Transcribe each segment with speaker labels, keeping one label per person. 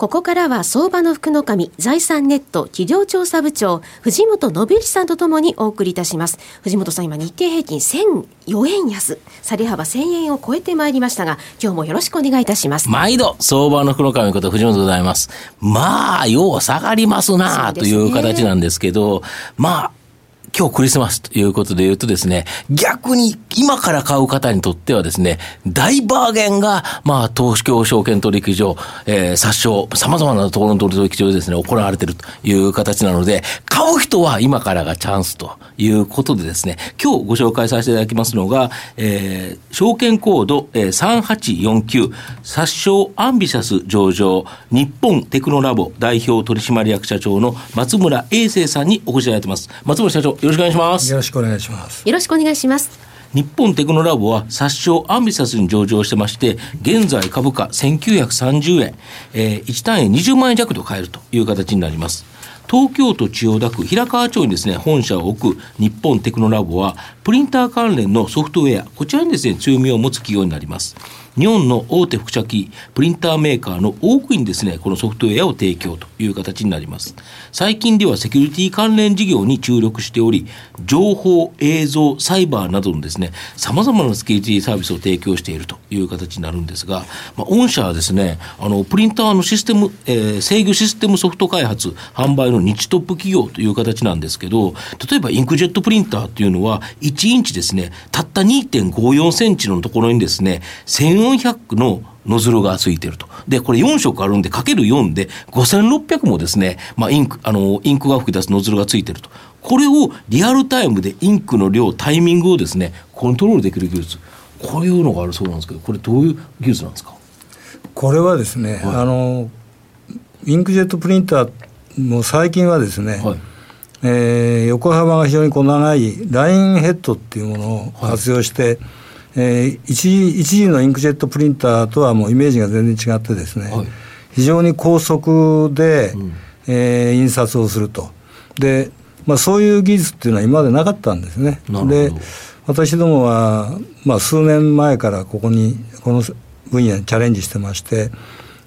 Speaker 1: ここからは相場の福の神財産ネット企業調査部長藤本信一さんとともにお送りいたします。藤本さん今日経平均1004円安下げ幅1000円を超えてまいりましたが今日もよろしくお願いいたします。
Speaker 2: 毎度相場の福の神こと藤本でございます。まあよう下がりますなという形なんですけどまあ今日クリスマスということで言うとですね、逆に今から買う方にとってはですね、大バーゲンが、まあ、東京証券取引所、えー、殺傷、様々なところの取引所でですね、行われているという形なので、買う人は今からがチャンスということでですね、今日ご紹介させていただきますのが、えー、証券コード、えー、3849、殺傷アンビシャス上場、日本テクノラボ代表取締役社長の松村英生さんにお越しいただいてます。松村社長、ろしくお願いします。
Speaker 3: よろしくお願いします。
Speaker 1: よろしくお願いします。
Speaker 2: 日本テクノラボは殺傷アンビサスに上場してまして、現在株価1930円、えー、1単位20万円弱と買えるという形になります。東京都千代田区平川町にですね、本社を置く日本テクノラボは、プリンター関連のソフトウェア、こちらにですね、強みを持つ企業になります。日本の大手複写機プリンターメーカーの多くにですねこのソフトウェアを提供という形になります。最近ではセキュリティ関連事業に注力しており情報映像サイバーなどのですねさまざまなセキュリティサービスを提供しているという形になるんですが、まあ、御社はですねあのプリンターのシステム、えー、制御システムソフト開発販売の日トップ企業という形なんですけど例えばインクジェットプリンターっていうのは1インチですねたった2.54センチのところにですね1400のノズルがついてると。で、これ4色あるんで、かける4で、5600もですね、まあ、インク、あの、インクが吹き出すノズルがついてると。これをリアルタイムでインクの量、タイミングをですね、コントロールできる技術。こういうのがあるそうなんですけど、これどういう技術なんですか？
Speaker 3: これはですね、はい、あの、インクジェットプリンターも最近はですね、はいえー、横幅が非常にこう長いラインヘッドっていうものを活用して、はいえー、一時一時のインクジェットプリンターとはもうイメージが全然違ってですね、はい、非常に高速で、うん、えー、印刷をすると。で、まあ、そういう技術っていうのは今までなかったんですね。で私どもは、まあ、数年前からここにこの分野にチャレンジしてまして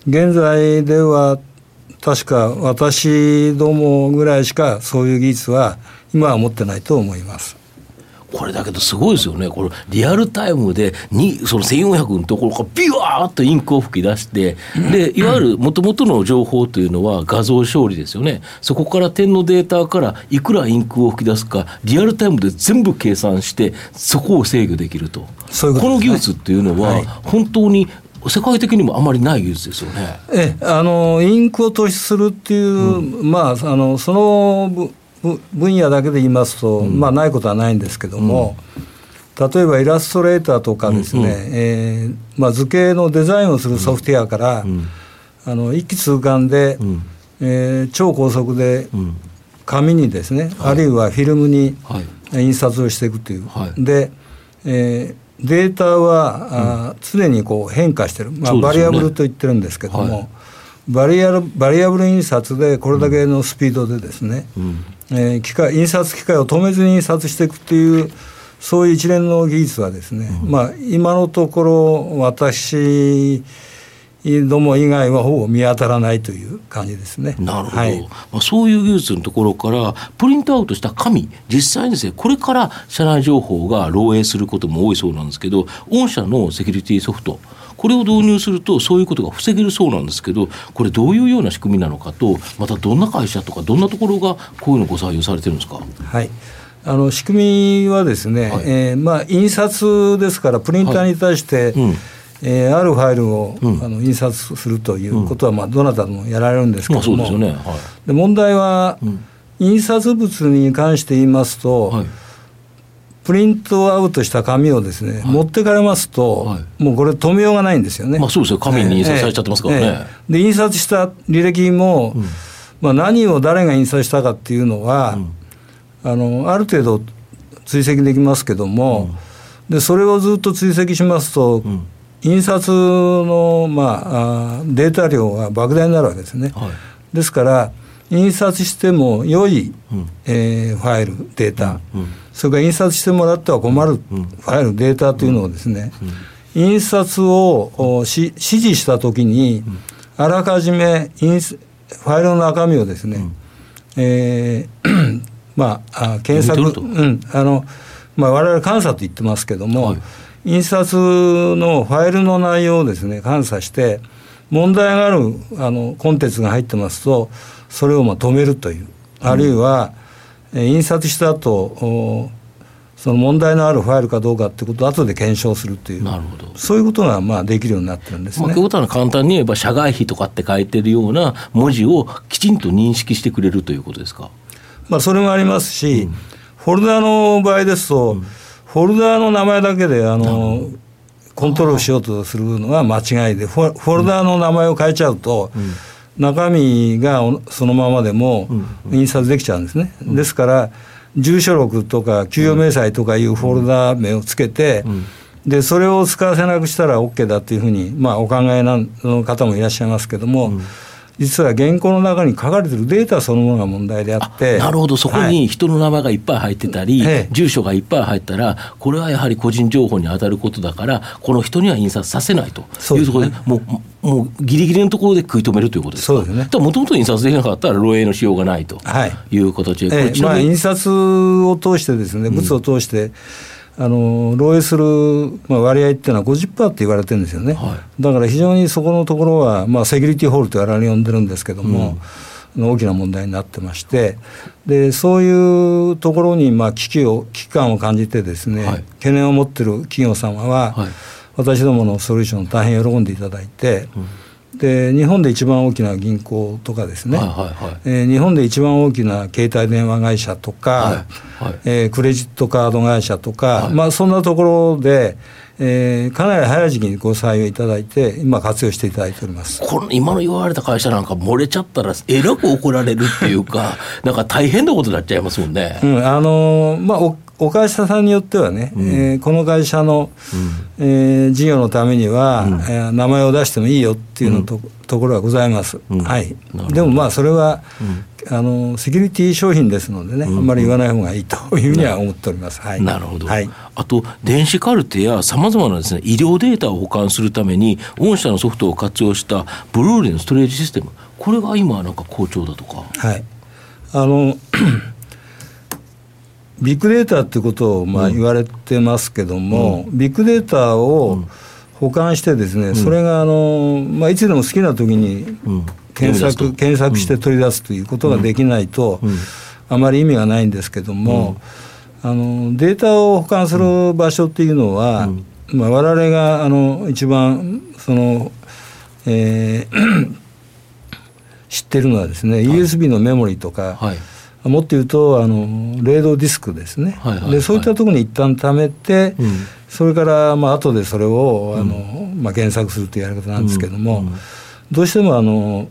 Speaker 3: 現在では確か私どもぐらいしかそういう技術は今は持ってないと思います。
Speaker 2: これだけどすごいですよね、これ、リアルタイムでに、その1400のところからビワーっとインクを吹き出して、でいわゆるもともとの情報というのは画像処理ですよね、そこから点のデータからいくらインクを吹き出すか、リアルタイムで全部計算して、そこを制御できると。ね、この技術っていうのは、本当に世界的にもあまりない技術ですよね。
Speaker 3: えあのインクを突出するっていう、うん、まああのその分野だけで言いますと、うん、まあないことはないんですけども、うん、例えばイラストレーターとかですね、うんうん、えー、まあ、図形のデザインをするソフトウェアから、あの一気通貫で、うん、えー、超高速で紙にですね、はい、あるいはフィルムに印刷をしていくという、はい、で、えー、データは、あ常にこう変化してる、まあ、バリアブルと言ってるんですけども、はいバリアバリアブル印刷でこれだけのスピードでですね、うん、えー、機械印刷機械を止めずに印刷していくっていうそういう一連の技術はですね、うん、まあ今のところ私ども以外はほぼ見当たらないという感じですね。
Speaker 2: なるほど。はい、まあ、そういう技術のところから、プリントアウトした紙、実際にですね、これから社内情報が漏洩することも多いそうなんですけど、御社のセキュリティソフト、これを導入するとそういうことが防げるそうなんですけどこれどういうような仕組みなのかとまたどんな会社とかどんなところがこういうのをご採用されてるんですか？
Speaker 3: はい。あの仕組みはですね、はい、えー、まあ、印刷ですからプリンターに対して、はい、うん。えー、あるファイルを、うん、あの印刷するということは、まあ、どなたでもやられるんですけども、まあね。はい、で問題は、うん、印刷物に関して言いますと、はいプリントアウトした紙をですね、はい、持ってかれますと、はい、もうこれ止めようがないんですよね。
Speaker 2: まあそうですよ、紙に印刷されちゃってますからね。えーえ。
Speaker 3: ー、で、印刷した履歴も、うん、まあ何を誰が印刷したかっていうのは、うん、あの、ある程度、追跡できますけども、でそれをずっと追跡しますと、印刷の、まあ、あデータ量が莫大になるわけですね。
Speaker 2: はい。
Speaker 3: ですから印刷しても良い、えーファイルデータ、それから印刷してもらっては困るファイルデータというのをですね、印刷をおし指示したときに、あらかじめファイルの中身をですね、えー まああ検索、うん。あのまあ、我々監査と言ってますけども、
Speaker 2: はい。
Speaker 3: 印刷のファイルの内容をですね監査して問題があるあのコンテンツが入ってますとそれをまあ止めるという。あるいは、えー印刷した後おその問題のあるファイルかどうかってことを後で検証するという
Speaker 2: なるほど。
Speaker 3: そういうことがまあできるようになってるんです
Speaker 2: まあ、
Speaker 3: ね。
Speaker 2: ということは簡単に言えば、社外費とかって書いてるような文字をきちんと認識してくれるということですか？
Speaker 3: まあ、それもありますし、フォルダの場合ですと、フォルダの名前だけであのコントロールしようとするのは間違いで、フォルダの名前を変えちゃうと、中身がおそのままでも印刷できちゃうんですね。ですから、住所録とか給与明細とかいうフォルダ名をつけて、でそれを使わせなくしたら OK だというふうに、まあ、お考えなの方もいらっしゃいますけども、実は原稿の中に書かれてるデータそのものが問題であって。
Speaker 2: なるほど、そこ
Speaker 3: はい。
Speaker 2: に人の名前がいっぱい入ってたり、
Speaker 3: ええ。
Speaker 2: 住所がいっぱい入ったら、これはやはり個人情報に当たることだから、この人には印刷させないと。いうところで、もうもうギリギリのところで食い止めるということですか。
Speaker 3: そうですね。
Speaker 2: もともと印刷できなかったら漏洩のしようがないと
Speaker 3: はい。
Speaker 2: いう形で、こ
Speaker 3: ええ。まあ、印刷を通してですね物を通して、あの漏洩する、まあ、割合っていうのは50%って言われてるんですよね、
Speaker 2: は
Speaker 3: だから非常にそこのところは、まあ、セキュリティホールと我々呼んでるんですけども、大きな問題になってまして。でそういうところにまあ危機を危機感を感じてですね、
Speaker 2: はい。
Speaker 3: 懸念を持ってる企業様は、
Speaker 2: はい。
Speaker 3: 私どものソリューションを大変喜んでいただいて、で日本で一番大きな銀行とかですね、
Speaker 2: はいはいはい
Speaker 3: えー日本で一番大きな携帯電話会社とか、
Speaker 2: はいはい
Speaker 3: えークレジットカード会社とか、
Speaker 2: はい
Speaker 3: まあ、そんなところで、えーかなり早い時期にご採用いただいて今活用していただいております。
Speaker 2: この今の言われた会社なんか漏れちゃったらえらく怒られるっていうか なんか大変なことになっちゃいますもんね。
Speaker 3: うんあのーまあ、おお会社さんによってはね、えーこの会社の、えー事業のためには、えー名前を出してもいいよっていうのと,、ところがございます、はい。でもまあそれは、あのセキュリティ商品ですのでね、あん。まり言わない方がいいというふうには思っております、はい、
Speaker 2: なるほど、
Speaker 3: はい。
Speaker 2: あと電子カルテやさまざまなです、ね、医療データを保管するために御社のソフトを活用したブルーレイのストレージシステム。これが今なんか好調だとか。
Speaker 3: はい、あのビッグデータっていうことをまあ言われてますけども、ビッグデータを保管してですね、それがあの、まあ、いつでも好きな時に
Speaker 2: うん。
Speaker 3: 検索検索して取り出すということができないと、あまり意味がないんですけども、あのデータを保管する場所っていうのは、まあ、我々があの一番その、えー 知ってるのはですね、USB のメモリとか、
Speaker 2: はい
Speaker 3: もっと言うとあのレードディスクですね、
Speaker 2: はいはいはい。
Speaker 3: でそういったところに一旦貯めて、
Speaker 2: うん。
Speaker 3: それからまあ後でそれをあの、まあ、検索するというやり方なんですけども、どうしてもあの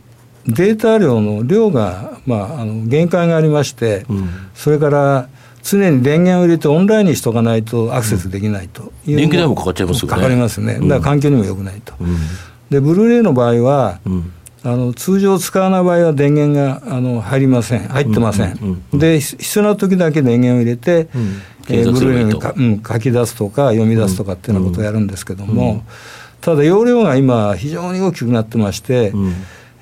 Speaker 3: データ量の量が、まあ、あの限界がありまして、
Speaker 2: うん。
Speaker 3: それから常に電源を入れてオンラインにしとかないとアクセスできないという、
Speaker 2: 電気代もかかっちゃいますよね。
Speaker 3: かかりますね。だから環境にも良くないと、
Speaker 2: うん。
Speaker 3: でブルーレイの場合は、
Speaker 2: うん
Speaker 3: あの通常使わない場合は電源があの入りません。入ってません、
Speaker 2: うんうん
Speaker 3: で必必要な時だけ電源を入れて、
Speaker 2: うん。
Speaker 3: えブルーレイにか、うん、書き出すとか読み出すとかっていうようなことをやるんですけども、ただ容量が今非常に大きくなってまして、
Speaker 2: うん。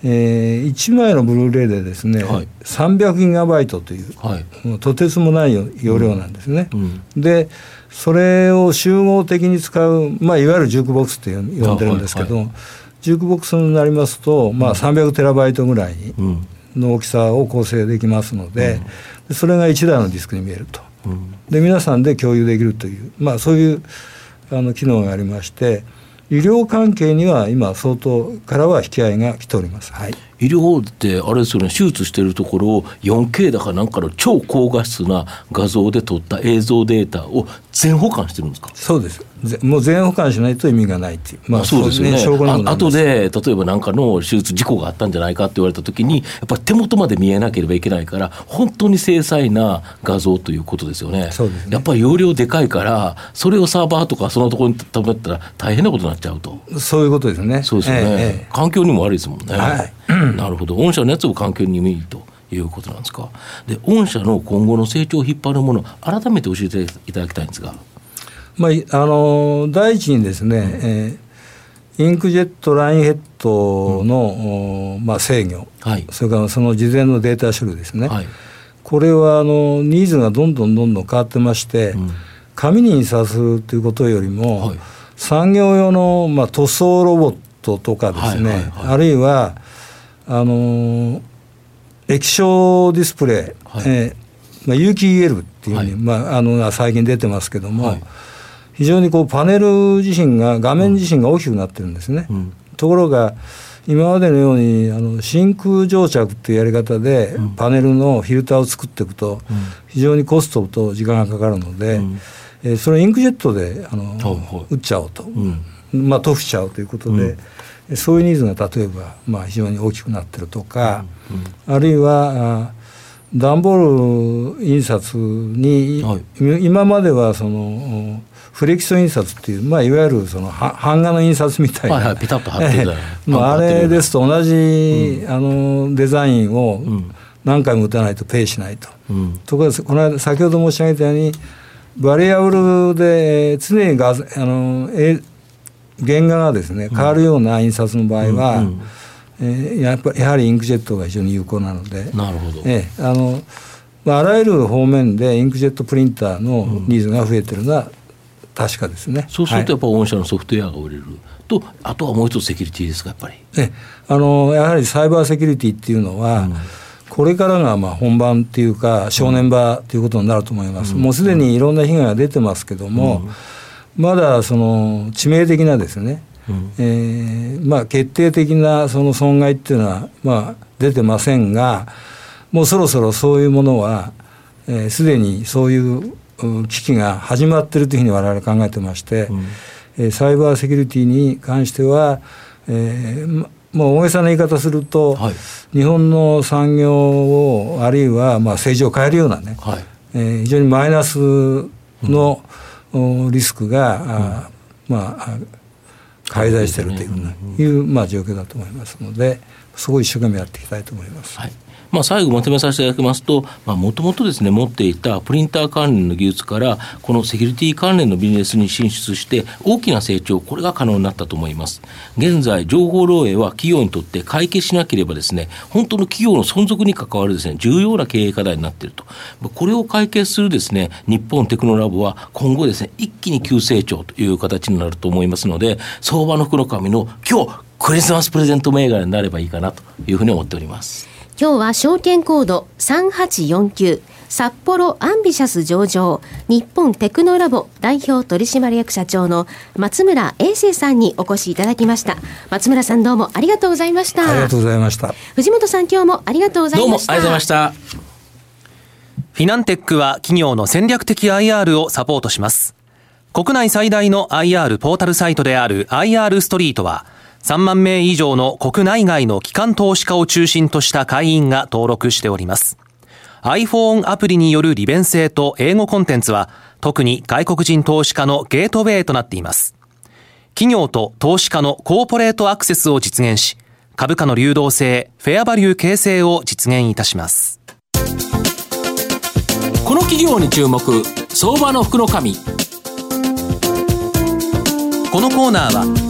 Speaker 3: えー1枚のブルーレイでですね、
Speaker 2: はい。
Speaker 3: 300ギガバイトという、
Speaker 2: はい。
Speaker 3: もうとてつもない容量なんですね。
Speaker 2: うん。
Speaker 3: でそれを集合的に使う、まあ、いわゆるジュークボックスって呼んでるんですけど、
Speaker 2: は
Speaker 3: ジュークボックスになりますと、まあ、300テラバイトぐらい
Speaker 2: うん。
Speaker 3: の大きさを構成できますので、でそれが1台のディスクに見えると。
Speaker 2: うん。
Speaker 3: で皆さんで共有できるという、まあ、そういうあの機能がありまして医療関係には今相当からは引き合いが来ております。はい
Speaker 2: 医療ってあれですよね手術してるところを 4K だかなんかの超高画質な画像で撮った映像データを全保管してるんですか？
Speaker 3: そうです。もう全保管しないと意味がないっていう、
Speaker 2: まあ、そうですよね。ねあ後で例えば何かの手術事故があったんじゃないかって言われた時にやっぱり手元まで見えなければいけないから本当に精細な画像ということですよね。
Speaker 3: そうですね。
Speaker 2: やっぱり容量でかいからそれをサーバーとかそのところに止めたら大変なことになっちゃうと。
Speaker 3: そういうことですね。
Speaker 2: そうですよね、ええ、環境にも悪いですもんね、
Speaker 3: はい、
Speaker 2: なるほど。御社のやつも環境にもいいということなんですか。で御社の今後の成長を引っ張るもの改めて教えていただきたいんですが。
Speaker 3: まあ、あの第一にですね、うん、えー、インクジェットラインヘッドの、うん、まあ、制御、はい、それからその事前のデータ処理ですね、はい、これはあのニーズがどんどんどんどん変わってまして、うん、紙に印刷するということよりも、はい、産業用の、まあ、塗装ロボットとかですね、はいはいはい、あるいはあの液晶ディスプレイ、はい。えーまあ、有機 EL っていうふうに、まあ、あの最近出てますけども、非常にこうパネル自身が画面自身が大きくなってるんですね、うん、ところが今までのようにあの真空蒸着っていうやり方でパネルのフィルターを作っていくと非常にコストと時間がかかるので、うん、えー、それをインクジェットであの、打っちゃおうと、うん、まあ塗布しちゃおうということで、うん、そういうニーズが例えば、まあ、非常に大きくなってるとか、あるいは段ボール印刷に、はい、今まではそのフレキソ印刷っていう、まあ、いわゆるその版画の印刷みたいな、はいはい、
Speaker 2: ピタッと貼ってた。
Speaker 3: まあ、あれですと同じ、うん、あのデザインを何回も打たないとペイしないと。うん、ところがこの間先ほど申し上げたようにバリアブルで常に画あの原画がですね変わるような印刷の場合は、うんうん。えー、やっぱやはりインクジェットが非常に有効なので
Speaker 2: なるほど、
Speaker 3: えー、あのあらゆる方面でインクジェットプリンターのニーズが増えてるのは確かですね、
Speaker 2: そうするとやっぱ御社のソフトウェアが売れる、とあとはもう一つセキュリティですかやっぱり、
Speaker 3: ね、あのやはりサイバーセキュリティっていうのは、うん、これからがまあ本番っていうか正念場ということになると思います、うん、もうすでにいろんな被害が出てますけども、うん、まだその致命的なですね、うん、えー、まあ、決定的なその損害っていうのは、まあ、出てませんがもうそろそろそういうものはすで、ー、にそういう危機が始まっているというふうに我々考えてまして、うん、サイバーセキュリティに関しては、えー、まあ、大げさな言い方すると、はい、日本の産業をあるいはまあ政治を変えるようなね、はい、えー、非常にマイナスの、うん、リスクが、うん、まあ介在しているという,、いうまあ、状況だと思いますのでそこを一生懸命やっていきたいと思います。
Speaker 2: はいまあ、最後まとめさせていただきますと、もともとですね、持っていたプリンター関連の技術から、このセキュリティ関連のビジネスに進出して、大きな成長、これが可能になったと思います。現在、情報漏洩は企業にとって解決しなければですね、本当の企業の存続に関わるですね、重要な経営課題になっていると。これを解決するですね、日本テクノラボは今後ですね、一気に急成長という形になると思いますので、相場の福の神の今日、クリスマスプレゼント銘柄になればいいかなというふうに思っております。
Speaker 1: 今日は証券コード3849札幌アンビシャス上場日本テクノラボ代表取締役社長の松村英生さんにお越しいただきました。松村さんどうもありがとうございました。
Speaker 3: ありがとうございました。
Speaker 1: 藤本さん今日もありがとうございました。
Speaker 2: どうもありがとうございました。
Speaker 4: フィナンテックは企業の戦略的 IR をサポートします。国内最大の IR ポータルサイトである IR ストリートは3万名以上の国内外の機関投資家を中心とした会員が登録しております。iPhone アプリによる利便性と英語コンテンツは特に外国人投資家のゲートウェイとなっています。企業と投資家のコーポレートアクセスを実現し、株価の流動性、フェアバリュー形成を実現いたします。
Speaker 2: この企業に注目、相場の福の神。
Speaker 4: このコーナーは